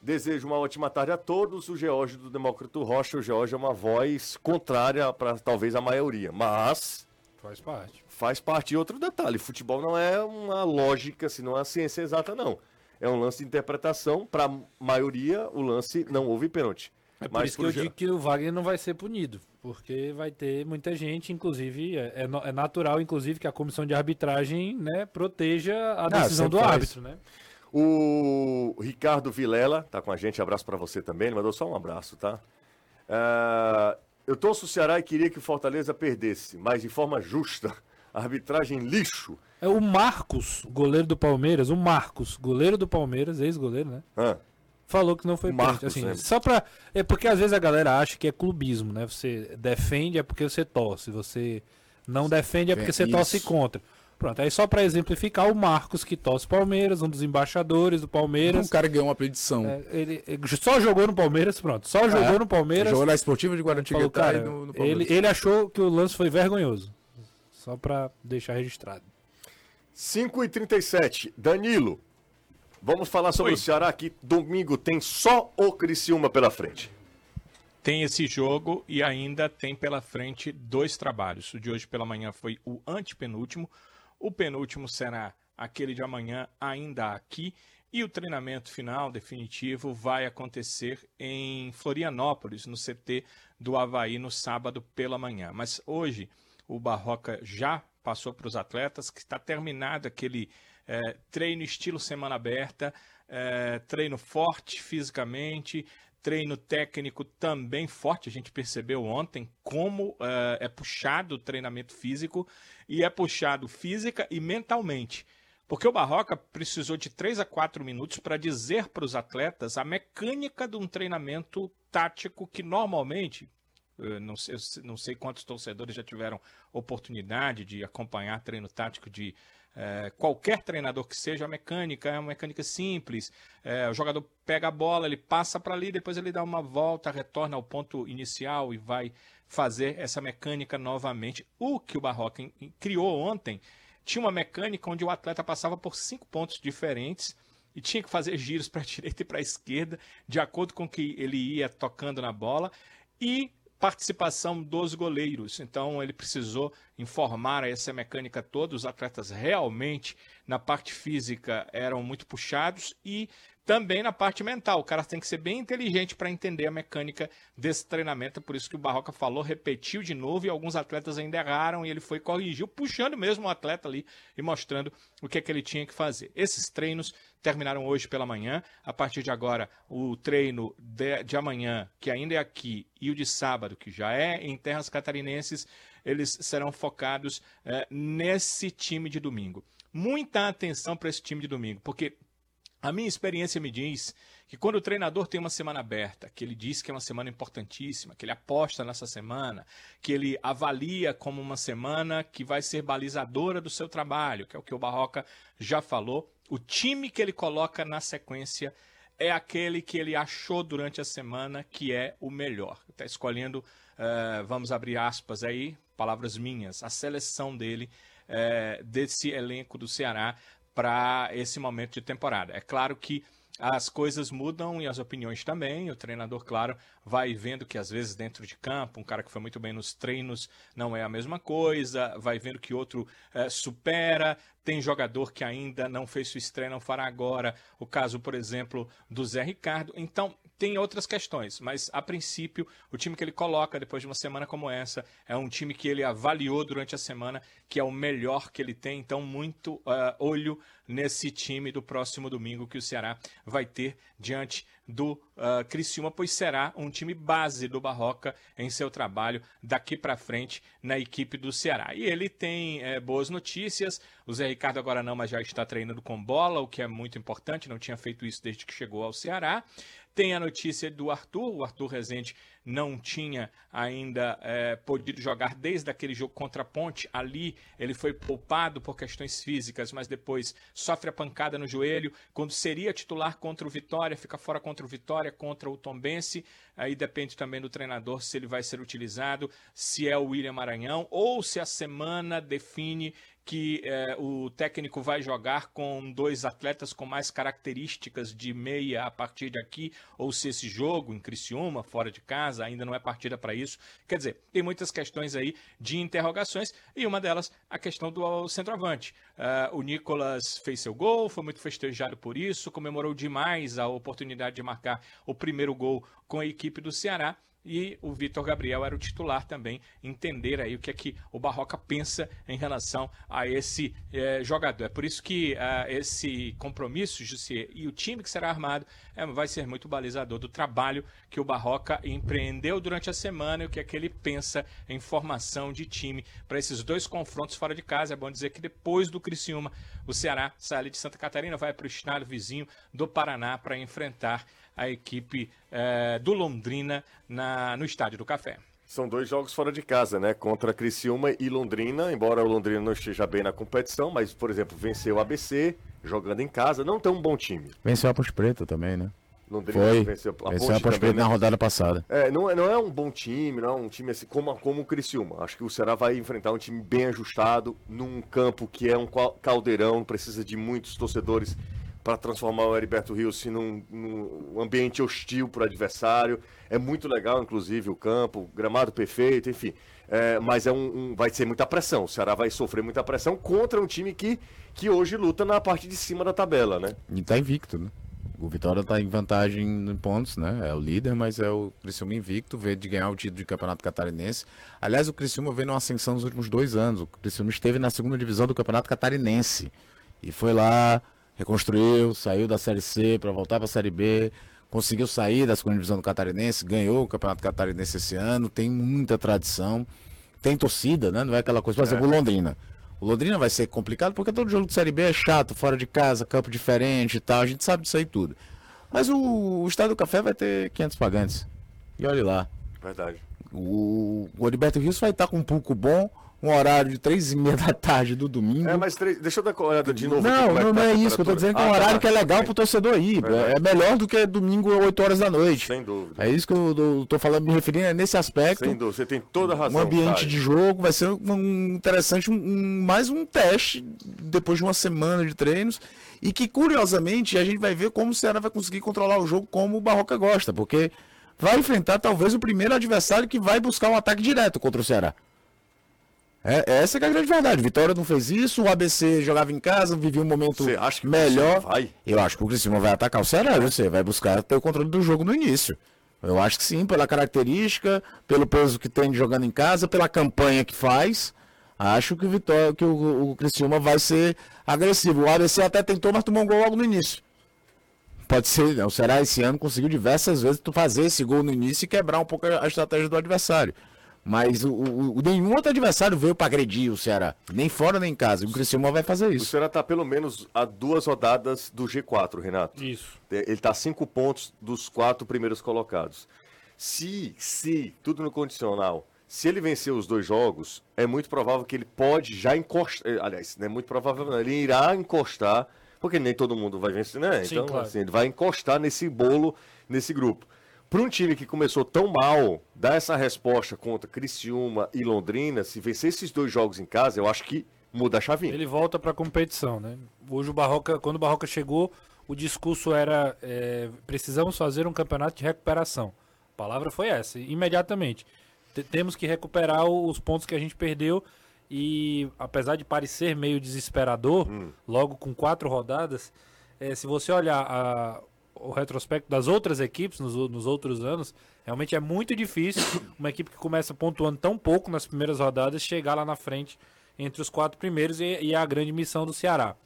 Desejo uma ótima tarde a todos. O George do Demócrito Rocha, o George é uma voz contrária para talvez a maioria, mas faz parte. Faz parte. E outro detalhe, futebol não é uma lógica, se não é uma ciência exata não. É um lance de interpretação, para a maioria o lance não houve pênalti. É por mas isso que eu digo que o Wagner não vai ser punido, porque vai ter muita gente, inclusive, é, é, é natural, inclusive, que a comissão de arbitragem né, proteja a decisão do árbitro, né? O Ricardo Vilela tá com a gente, abraço para você também, ele mandou só um abraço, tá? Uh, eu torço o Ceará e queria que o Fortaleza perdesse, mas de forma justa. Arbitragem lixo. É o Marcos, goleiro do Palmeiras, o Marcos, goleiro do Palmeiras, ex-goleiro, né? Ah. Falou que não foi Marcos, assim, né? só pra é porque às vezes a galera acha que é clubismo, né? Você defende é porque você torce, você não defende é porque você torce contra. Pronto, aí só para exemplificar, o Marcos, que torce Palmeiras, um dos embaixadores do Palmeiras. Um cara ganhou uma predição. É, ele, ele, só jogou no Palmeiras, pronto. Só jogou é, no Palmeiras. Jogou na Esportiva de Guaratinguetá e no, no ele, ele achou que o lance foi vergonhoso. Só para deixar registrado. 5 e 37 Danilo, vamos falar sobre Oi. o Ceará que domingo tem só o Criciúma pela frente. Tem esse jogo e ainda tem pela frente dois trabalhos. O de hoje pela manhã foi o antepenúltimo, o penúltimo será aquele de amanhã, ainda aqui. E o treinamento final, definitivo, vai acontecer em Florianópolis, no CT do Havaí, no sábado pela manhã. Mas hoje o Barroca já passou para os atletas, que está terminado aquele é, treino estilo semana aberta, é, treino forte fisicamente, treino técnico também forte. A gente percebeu ontem como uh, é puxado o treinamento físico e é puxado física e mentalmente. Porque o Barroca precisou de 3 a 4 minutos para dizer para os atletas a mecânica de um treinamento tático que normalmente, não sei, não sei quantos torcedores já tiveram oportunidade de acompanhar treino tático de é, qualquer treinador que seja, a mecânica é uma mecânica simples. É, o jogador pega a bola, ele passa para ali, depois ele dá uma volta, retorna ao ponto inicial e vai fazer essa mecânica novamente. O que o Barroca criou ontem tinha uma mecânica onde o atleta passava por cinco pontos diferentes e tinha que fazer giros para a (laughs) direita e para a esquerda, de acordo com que ele ia tocando na bola. E participação dos goleiros. Então ele precisou informar essa mecânica toda. Os atletas realmente na parte física eram muito puxados e também na parte mental. O cara tem que ser bem inteligente para entender a mecânica desse treinamento. Por isso que o Barroca falou, repetiu de novo e alguns atletas ainda erraram e ele foi corrigiu, puxando mesmo o atleta ali e mostrando o que, é que ele tinha que fazer. Esses treinos terminaram hoje pela manhã. A partir de agora, o treino de, de amanhã, que ainda é aqui, e o de sábado, que já é em terras catarinenses, eles serão focados é, nesse time de domingo. Muita atenção para esse time de domingo, porque a minha experiência me diz que quando o treinador tem uma semana aberta, que ele diz que é uma semana importantíssima, que ele aposta nessa semana, que ele avalia como uma semana que vai ser balizadora do seu trabalho, que é o que o Barroca já falou, o time que ele coloca na sequência é aquele que ele achou durante a semana que é o melhor. Está escolhendo, uh, vamos abrir aspas aí, palavras minhas, a seleção dele, uh, desse elenco do Ceará para esse momento de temporada. É claro que as coisas mudam e as opiniões também. O treinador, claro, vai vendo que às vezes dentro de campo, um cara que foi muito bem nos treinos não é a mesma coisa, vai vendo que outro é, supera. Tem jogador que ainda não fez sua estreia, não fará agora. O caso, por exemplo, do Zé Ricardo. Então, tem outras questões, mas a princípio, o time que ele coloca depois de uma semana como essa é um time que ele avaliou durante a semana, que é o melhor que ele tem. Então, muito uh, olho nesse time do próximo domingo que o Ceará vai ter diante do uh, Criciúma, pois será um time base do Barroca em seu trabalho daqui para frente na equipe do Ceará. E ele tem é, boas notícias. O Zé Ricardo agora não, mas já está treinando com bola, o que é muito importante. Não tinha feito isso desde que chegou ao Ceará. Tem a notícia do Arthur, o Arthur Rezende não tinha ainda é, podido jogar desde aquele jogo contra a Ponte. Ali ele foi poupado por questões físicas, mas depois sofre a pancada no joelho. Quando seria titular contra o Vitória, fica fora contra o Vitória, contra o Tombense. Aí depende também do treinador se ele vai ser utilizado, se é o William Maranhão ou se a semana define que é, o técnico vai jogar com dois atletas com mais características de meia a partir de aqui, ou se esse jogo em Criciúma, fora de casa, ainda não é partida para isso. Quer dizer, tem muitas questões aí de interrogações, e uma delas a questão do centroavante. Uh, o Nicolas fez seu gol, foi muito festejado por isso, comemorou demais a oportunidade de marcar o primeiro gol com a equipe do Ceará e o Vitor Gabriel era o titular também, entender aí o que é que o Barroca pensa em relação a esse é, jogador. É por isso que uh, esse compromisso, José, e o time que será armado é, vai ser muito balizador do trabalho que o Barroca empreendeu durante a semana e o que é que ele pensa em formação de time para esses dois confrontos fora de casa. É bom dizer que depois do Criciúma, o Ceará sai de Santa Catarina, vai para o estado vizinho do Paraná para enfrentar a equipe é, do Londrina na, no Estádio do Café. São dois jogos fora de casa, né? Contra Criciúma e Londrina, embora o Londrina não esteja bem na competição, mas, por exemplo, venceu o ABC, jogando em casa, não tem um bom time. Venceu a Ponte Preta também, né? Londrina Foi. venceu a, venceu a Ponte Preta né? na rodada passada. É, não, é, não é um bom time, não é um time assim como, como o Criciúma. Acho que o Ceará vai enfrentar um time bem ajustado, num campo que é um caldeirão, precisa de muitos torcedores para transformar o Heriberto Rios num, num ambiente hostil para o adversário. É muito legal, inclusive, o campo, gramado perfeito, enfim. É, mas é um, um, vai ser muita pressão. O Ceará vai sofrer muita pressão contra um time que, que hoje luta na parte de cima da tabela, né? E está invicto, né? O Vitória está em vantagem em pontos, né? É o líder, mas é o Criciúma invicto, veio de ganhar o título de campeonato catarinense. Aliás, o Criciúma veio numa ascensão nos últimos dois anos. O Criciúma esteve na segunda divisão do campeonato catarinense. E foi lá reconstruiu, saiu da Série C para voltar para a Série B, conseguiu sair da segunda divisão do Catarinense, ganhou o Campeonato Catarinense esse ano, tem muita tradição, tem torcida, né? Não é aquela coisa, por exemplo, o Londrina. O Londrina vai ser complicado porque todo jogo de Série B é chato, fora de casa, campo diferente e tal, a gente sabe disso aí tudo. Mas o, o Estado do Café vai ter 500 pagantes. E olhe lá. Verdade. O, o Heriberto Rios vai estar com um público bom, um horário de três e meia da tarde do domingo. É, mas deixa eu dar uma olhada de novo. Não, não, é não é isso. Eu tô dizendo que é um ah, horário tá, que é legal pro torcedor ir. É, é melhor do que domingo, 8 horas da noite. Sem dúvida. É isso que eu, eu tô falando, me referindo é nesse aspecto. Sem dúvida, você tem toda a razão. Um ambiente de jogo vai ser um, interessante, um, mais um teste depois de uma semana de treinos. E que, curiosamente, a gente vai ver como o Ceará vai conseguir controlar o jogo como o Barroca gosta. Porque vai enfrentar talvez o primeiro adversário que vai buscar um ataque direto contra o Ceará. É, essa é a grande verdade. Vitória não fez isso, o ABC jogava em casa, vivia um momento você acha que melhor. Vai? Eu acho que o Criciúma vai atacar o Ceará, você vai buscar ter o controle do jogo no início. Eu acho que sim, pela característica, pelo peso que tem jogando em casa, pela campanha que faz. Acho que o Vitória, que o, o Criciúma vai ser agressivo. O ABC até tentou, mas tomou um gol logo no início. Pode ser, né? o Ceará esse ano conseguiu diversas vezes fazer esse gol no início e quebrar um pouco a estratégia do adversário. Mas o, o, nenhum outro adversário veio para agredir o Ceará. Nem fora nem em casa. O Criciúma vai fazer isso. O Ceará está pelo menos a duas rodadas do G4, Renato. Isso. Ele está a cinco pontos dos quatro primeiros colocados. Se, se, tudo no condicional, se ele vencer os dois jogos, é muito provável que ele pode já encostar. Eh, aliás, não é muito provável, não. Ele irá encostar, porque nem todo mundo vai vencer, né? Sim, então, claro. assim, ele vai encostar nesse bolo, nesse grupo. Para um time que começou tão mal, dar essa resposta contra Criciúma e Londrina, se vencer esses dois jogos em casa, eu acho que muda a chavinha. Ele volta para a competição, né? Hoje o Barroca, quando o Barroca chegou, o discurso era é, precisamos fazer um campeonato de recuperação. A palavra foi essa, imediatamente. T temos que recuperar os pontos que a gente perdeu e apesar de parecer meio desesperador, hum. logo com quatro rodadas, é, se você olhar a, o retrospecto das outras equipes nos, nos outros anos, realmente é muito difícil (coughs) uma equipe que começa pontuando tão pouco nas primeiras rodadas chegar lá na frente entre os quatro primeiros e, e é a grande missão do Ceará.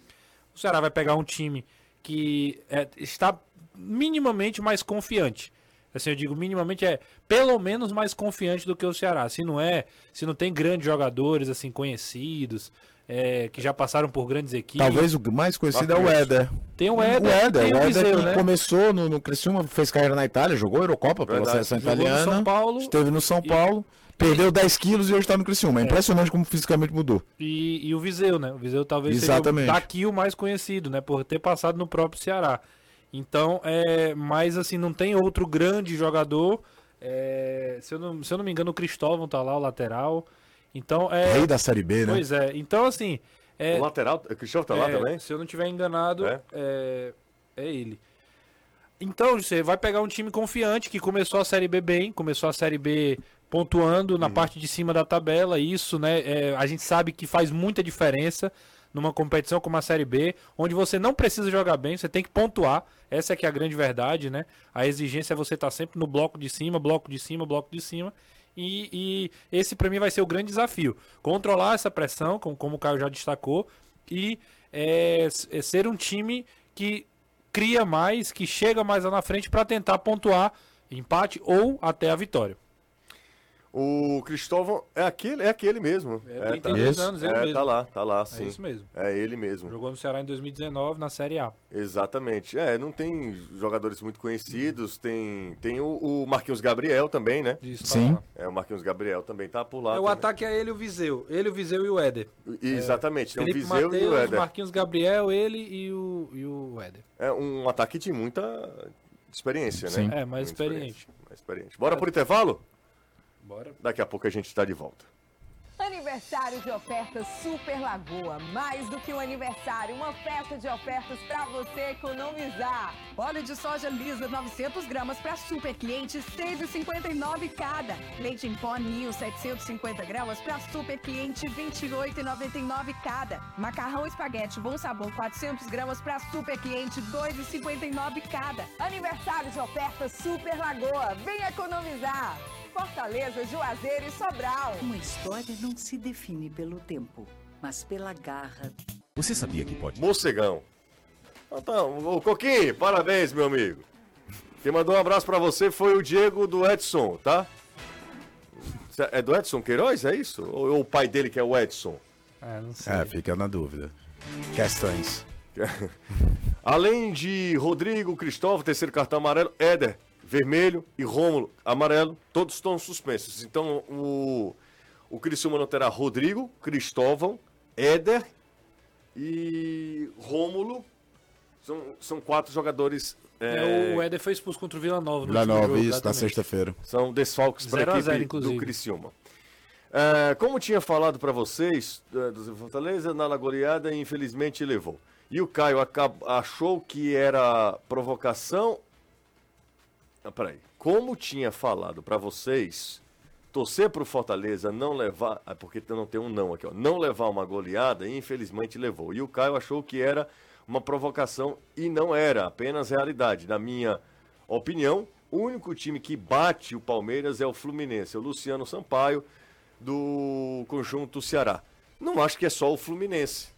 O Ceará vai pegar um time que é, está minimamente mais confiante. Assim, eu digo minimamente é pelo menos mais confiante do que o Ceará. Se não é, se não tem grandes jogadores assim conhecidos, é, que já passaram por grandes equipes. Talvez o mais conhecido é o Éder. Tem o Éder, o Éder, tem o o Éder Viseu, que né? começou no, no Criciúma, fez carreira na Itália, jogou Eurocopa pela Verdade. seleção Jogou no italiana. São Paulo. Esteve no São E- Paulo, perdeu 10 quilos e hoje está no Criciúma. É impressionante como fisicamente mudou. E, e o Viseu, né? O Viseu talvez Exatamente. seja o- daqui o mais conhecido, né? Por ter passado no próprio Ceará. Então, é, mas assim, não tem outro grande jogador. É, se, eu não, se eu não me engano, o Cristóvão tá lá, o lateral. Então, é. Rei da Série B, né? Pois é. Então, assim. É, O lateral, o Cristiano tá lá é, também? Se eu não tiver enganado, É? é, é ele. Então, você vai pegar um time confiante que começou a Série B bem, começou a Série B pontuando Uhum. na parte de cima da tabela. Isso, né? é, a gente sabe que faz muita diferença numa competição como a Série B, onde você não precisa jogar bem, você tem que pontuar. Essa é que é a grande verdade, né? A exigência é você estar sempre no bloco de cima, bloco de cima, bloco de cima. E, e esse para mim vai ser o grande desafio. Controlar essa pressão, como, como o Caio já destacou, e é, é ser um time que cria mais, que chega mais lá na frente para tentar pontuar empate ou até a vitória. O Cristóvão é aquele, é aquele mesmo. É, tem tá, 32 Isso. anos, ele é, mesmo. tá lá, tá lá, É sim. isso mesmo. É ele mesmo. Jogou no Ceará em 2019 na Série A. Exatamente. É, não tem jogadores muito conhecidos. Tem, tem o, o Marquinhos Gabriel também, né? Isso, Sim. tá lá. É, o Marquinhos Gabriel também tá por lá. É, o também. ataque é ele e o Viseu. Ele, o Viseu e o Éder. Exatamente. Tem o Felipe Viseu e o Éder. Marquinhos Gabriel, ele e o, e o Éder. É um ataque de muita experiência, Sim. né? É, mais experiente. Mais experiente. Bora pro intervalo? Bora. Daqui a pouco a gente está de volta. Aniversário de ofertas Super Lagoa. Mais do que um aniversário, uma festa de ofertas para você economizar. Óleo de soja lisa 900 gramas para super clientes, 6,59 cada. Leite em pó Ninho 750 gramas para super cliente, 28,99 cada. Macarrão espaguete bom sabor 400 gramas para super cliente, 2,59 cada. Aniversário de ofertas Super Lagoa. Vem economizar. Fortaleza, Juazeiro e Sobral. Uma história não se define pelo tempo, mas pela garra. Você sabia que pode? Mocegão. Então, ô Coquinho, parabéns, meu amigo. Quem mandou um abraço pra você foi o Diego do Edson, tá? É do Edson Queiroz, é isso? Ou é o pai dele que é o Edson? É, não sei. É, fica na dúvida. Questões. (laughs) Além de Rodrigo, Cristóvão, terceiro cartão amarelo, Éder, vermelho e Rômulo, amarelo, todos estão suspensos. Então o, o Criciúma não terá Rodrigo, Cristóvão, Éder e Rômulo. São, são quatro jogadores. É, é, o Éder foi expulso contra o Vila Nova. no Vila Nova, isso, na exatamente. sexta-feira. São desfalques para a equipe zero, do. Criciúma. É, como tinha falado para vocês, é, do Fortaleza, na goleada, infelizmente levou. E o Caio achou que era provocação. Ah, peraí. Como tinha falado para vocês, torcer para o Fortaleza não levar. Ah, porque não tem um não aqui, ó. Não levar uma goleada, infelizmente levou. E o Caio achou que era uma provocação e não era, apenas realidade. Na minha opinião, o único time que bate o Palmeiras é o Fluminense, é o Luciano Sampaio, do conjunto Ceará. Não acho que é só o Fluminense.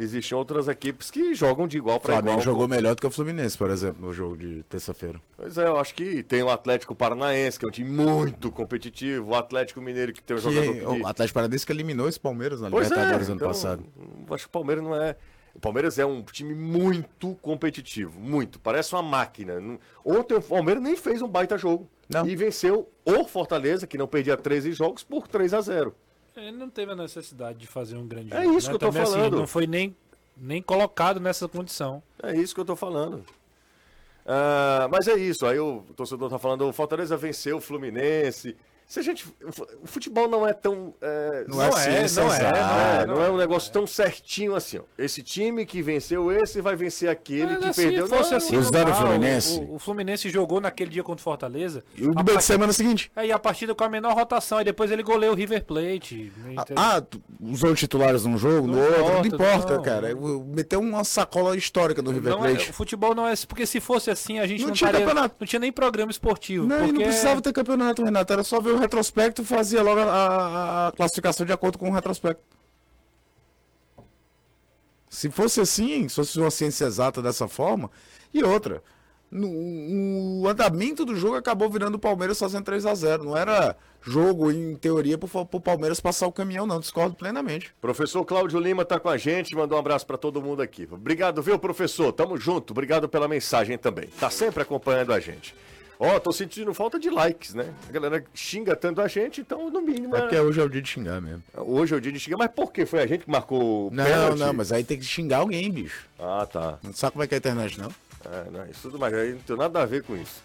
Existem outras equipes que jogam de igual O para igual. Flamengo jogou melhor do que o Fluminense, por exemplo, no jogo de terça-feira. Pois é, eu acho que tem o Atlético Paranaense, que é um time muito competitivo, o Atlético Mineiro, que tem um jogador Que, que... o Atlético Paranaense que eliminou esse Palmeiras na Pois é, Libertadores ano então, passado. eu acho que o Palmeiras não é... O Palmeiras é um time muito competitivo, muito. Parece uma máquina. Ontem o Palmeiras nem fez um baita jogo. Não. E venceu o Fortaleza, que não perdia 13 jogos, por 3 a 0 Ele não teve a necessidade de fazer um grande É jogo, isso né? que eu tô Também, assim, falando. não foi nem, nem colocado nessa condição. É isso que eu tô falando. Ah, mas é isso, aí o torcedor tá falando, o Fortaleza venceu o Fluminense, Se a gente. O futebol não é tão. É, não, não, é, ciência, não, é, não, é, não, é, um negócio tão certinho assim. Ó. Esse time que venceu esse vai vencer aquele que assim, perdeu. Fosse assim, Os o Fluminense. O, o, Fluminense jogou naquele dia contra o Fortaleza. E o do semana seguinte. Aí a partida com a menor rotação. E depois ele goleou o River Plate. Ah, ah usou titulares num jogo, no outro. Não importa, cara. Meteu uma sacola histórica no River Plate. o futebol não é. Porque se fosse assim, a gente não, tinha, taria, não tinha nem programa esportivo. Não, porque... não precisava ter campeonato, Renato. Era só ver o retrospecto e fazia logo a, a, a, classificação de acordo com o retrospecto. Se fosse assim, se fosse uma ciência exata dessa forma, e outra, no, o andamento do jogo acabou virando o Palmeiras fazendo 3 a 0 Não era jogo, em teoria, para o Palmeiras passar o caminhão, não. Discordo plenamente. Professor Cláudio Lima está com a gente, mandou um abraço para todo mundo aqui. Obrigado, viu, professor? Tamo junto. Obrigado pela mensagem também. Tá sempre acompanhando a gente. Ó, oh, tô sentindo falta de likes, né? A galera xinga tanto a gente, então no mínimo. É porque é... hoje é o dia de xingar mesmo. Hoje é o dia de xingar, mas por quê? Foi a gente que marcou. Não, pênalti? não, mas aí tem que xingar alguém, bicho. Ah, tá. Não sabe como é que é a internet, não? É, não, isso tudo mais. Aí não tem nada a ver com isso.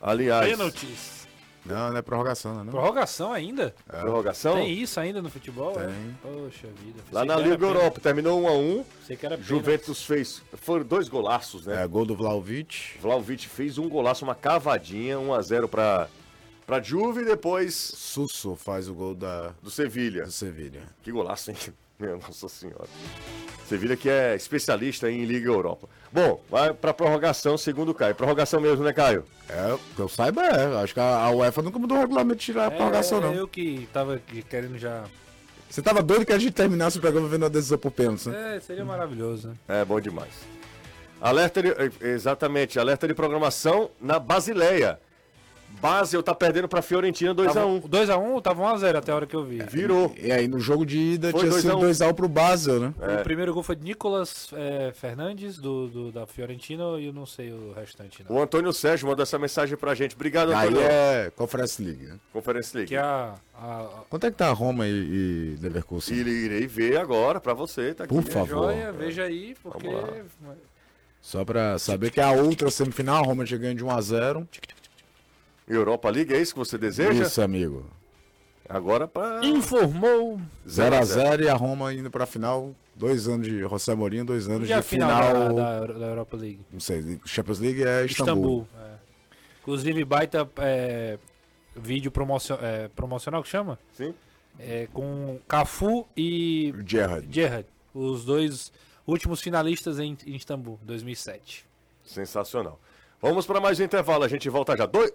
Aliás. Pênaltis. Não, não é prorrogação, não. É não. Prorrogação ainda? É. Prorrogação? Tem isso ainda no futebol? Tem. É? Poxa vida. Lá na Liga Europa, terminou 1 a 1 Sei que era Juventus fez. Foram dois golaços, né? É, gol do Vlaovic. Vlaovic fez um golaço, uma cavadinha, 1 a 0 para para Juve e depois. Susso faz o gol da. Do Sevilha. Do Sevilha. Que golaço, hein? (laughs) Meu, nossa senhora. Sevilha que é especialista em Liga Europa. Bom, vai para prorrogação, segundo o Caio. Prorrogação mesmo, né, Caio? É, que eu saiba é. Acho que a, UEFA nunca mudou o regulamento de tirar a é, prorrogação, não. Eu que tava querendo já. Você tava doido que a gente terminasse o programa vendo a decisão por pênalti, né? É, seria maravilhoso, né? É, bom demais. Alerta de, exatamente, alerta de programação na Basileia. Basel tá perdendo pra Fiorentina 2x1. 2x1 tava 1x0 até a hora que eu vi. Virou. E aí no jogo de ida Foi tinha sido 2x1 pro Basel, né? É. O primeiro gol foi de Nicolas é, Fernandes, do, do, da Fiorentina, e eu não sei o restante. Não. O Antônio Sérgio mandou essa mensagem pra gente. Obrigado, Antônio. Aí é Conference League, né? Conference League. Que é a, a... Quanto é que tá Roma e, e Leverkusen? Irei ver agora pra você. Tá Por favor. Joia, veja aí, porque... Só pra saber que a outra semifinal, a Roma tinha ganho de 1x0. Europa League, é isso que você deseja? Isso, amigo. Agora para. Informou. 0x0 e a Roma indo para a final. Dois anos de José Mourinho, dois anos e de final. final... Da, da, da, Europa League. Não sei, Champions League é Istambul. Istambul é. Inclusive, baita é, vídeo promocion, é, promocional que chama? Sim. É, com Cafu e Gerrard. Gerrard. Os dois últimos finalistas em, em Istambul, 2007. Sensacional. Vamos para mais um intervalo, a gente volta já. Dois,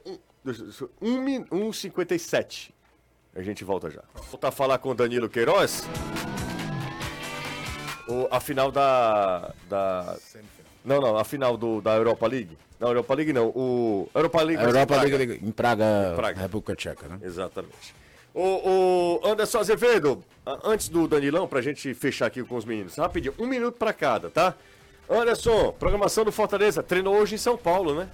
um, 1,57. A gente volta já. Voltar a falar com o Danilo Queiroz. O, a final da. da... Não, não, a final do, da Europa League. Não, Europa League não. O Europa League. A Europa League, League em Praga, Praga, República Tcheca, né? Exatamente. O, o Anderson Azevedo, antes do Danilão, pra gente fechar aqui com os meninos, rapidinho, um minuto pra cada, tá? Anderson, programação do Fortaleza, treinou hoje em São Paulo, né?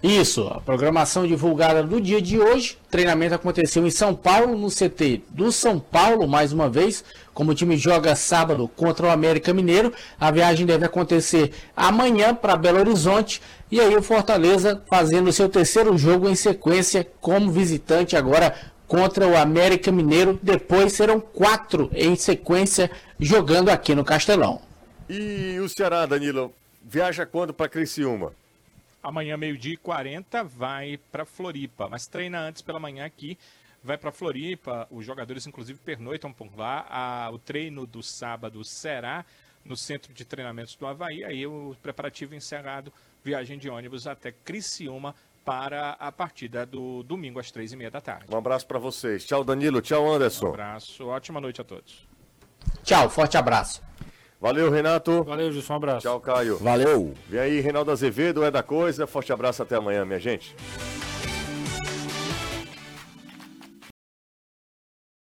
Isso, a programação divulgada do dia de hoje. Treinamento aconteceu em São Paulo, no CT do São Paulo, mais uma vez. Como o time joga sábado contra o América Mineiro, a viagem deve acontecer amanhã para Belo Horizonte. E aí o Fortaleza fazendo seu terceiro jogo em sequência como visitante agora contra o América Mineiro. Depois serão quatro em sequência jogando aqui no Castelão. E o Ceará, Danilo, viaja quando para Criciúma? Amanhã, meio-dia e 40, vai para Floripa, mas treina antes pela manhã aqui. Vai para Floripa, os jogadores inclusive pernoitam por lá. A, o treino do sábado será no centro de treinamentos do Havaí. Aí o preparativo encerrado, viagem de ônibus até Criciúma para a partida do domingo às três e meia da tarde. Um abraço para vocês. Tchau, Danilo. Tchau, Anderson. Um abraço. Ótima noite a todos. Tchau, forte abraço. Valeu, Renato. Valeu, Gilson. Um abraço. Tchau, Caio. Valeu. Vem aí, Reinaldo Azevedo, é da coisa. Forte abraço, até amanhã, minha gente.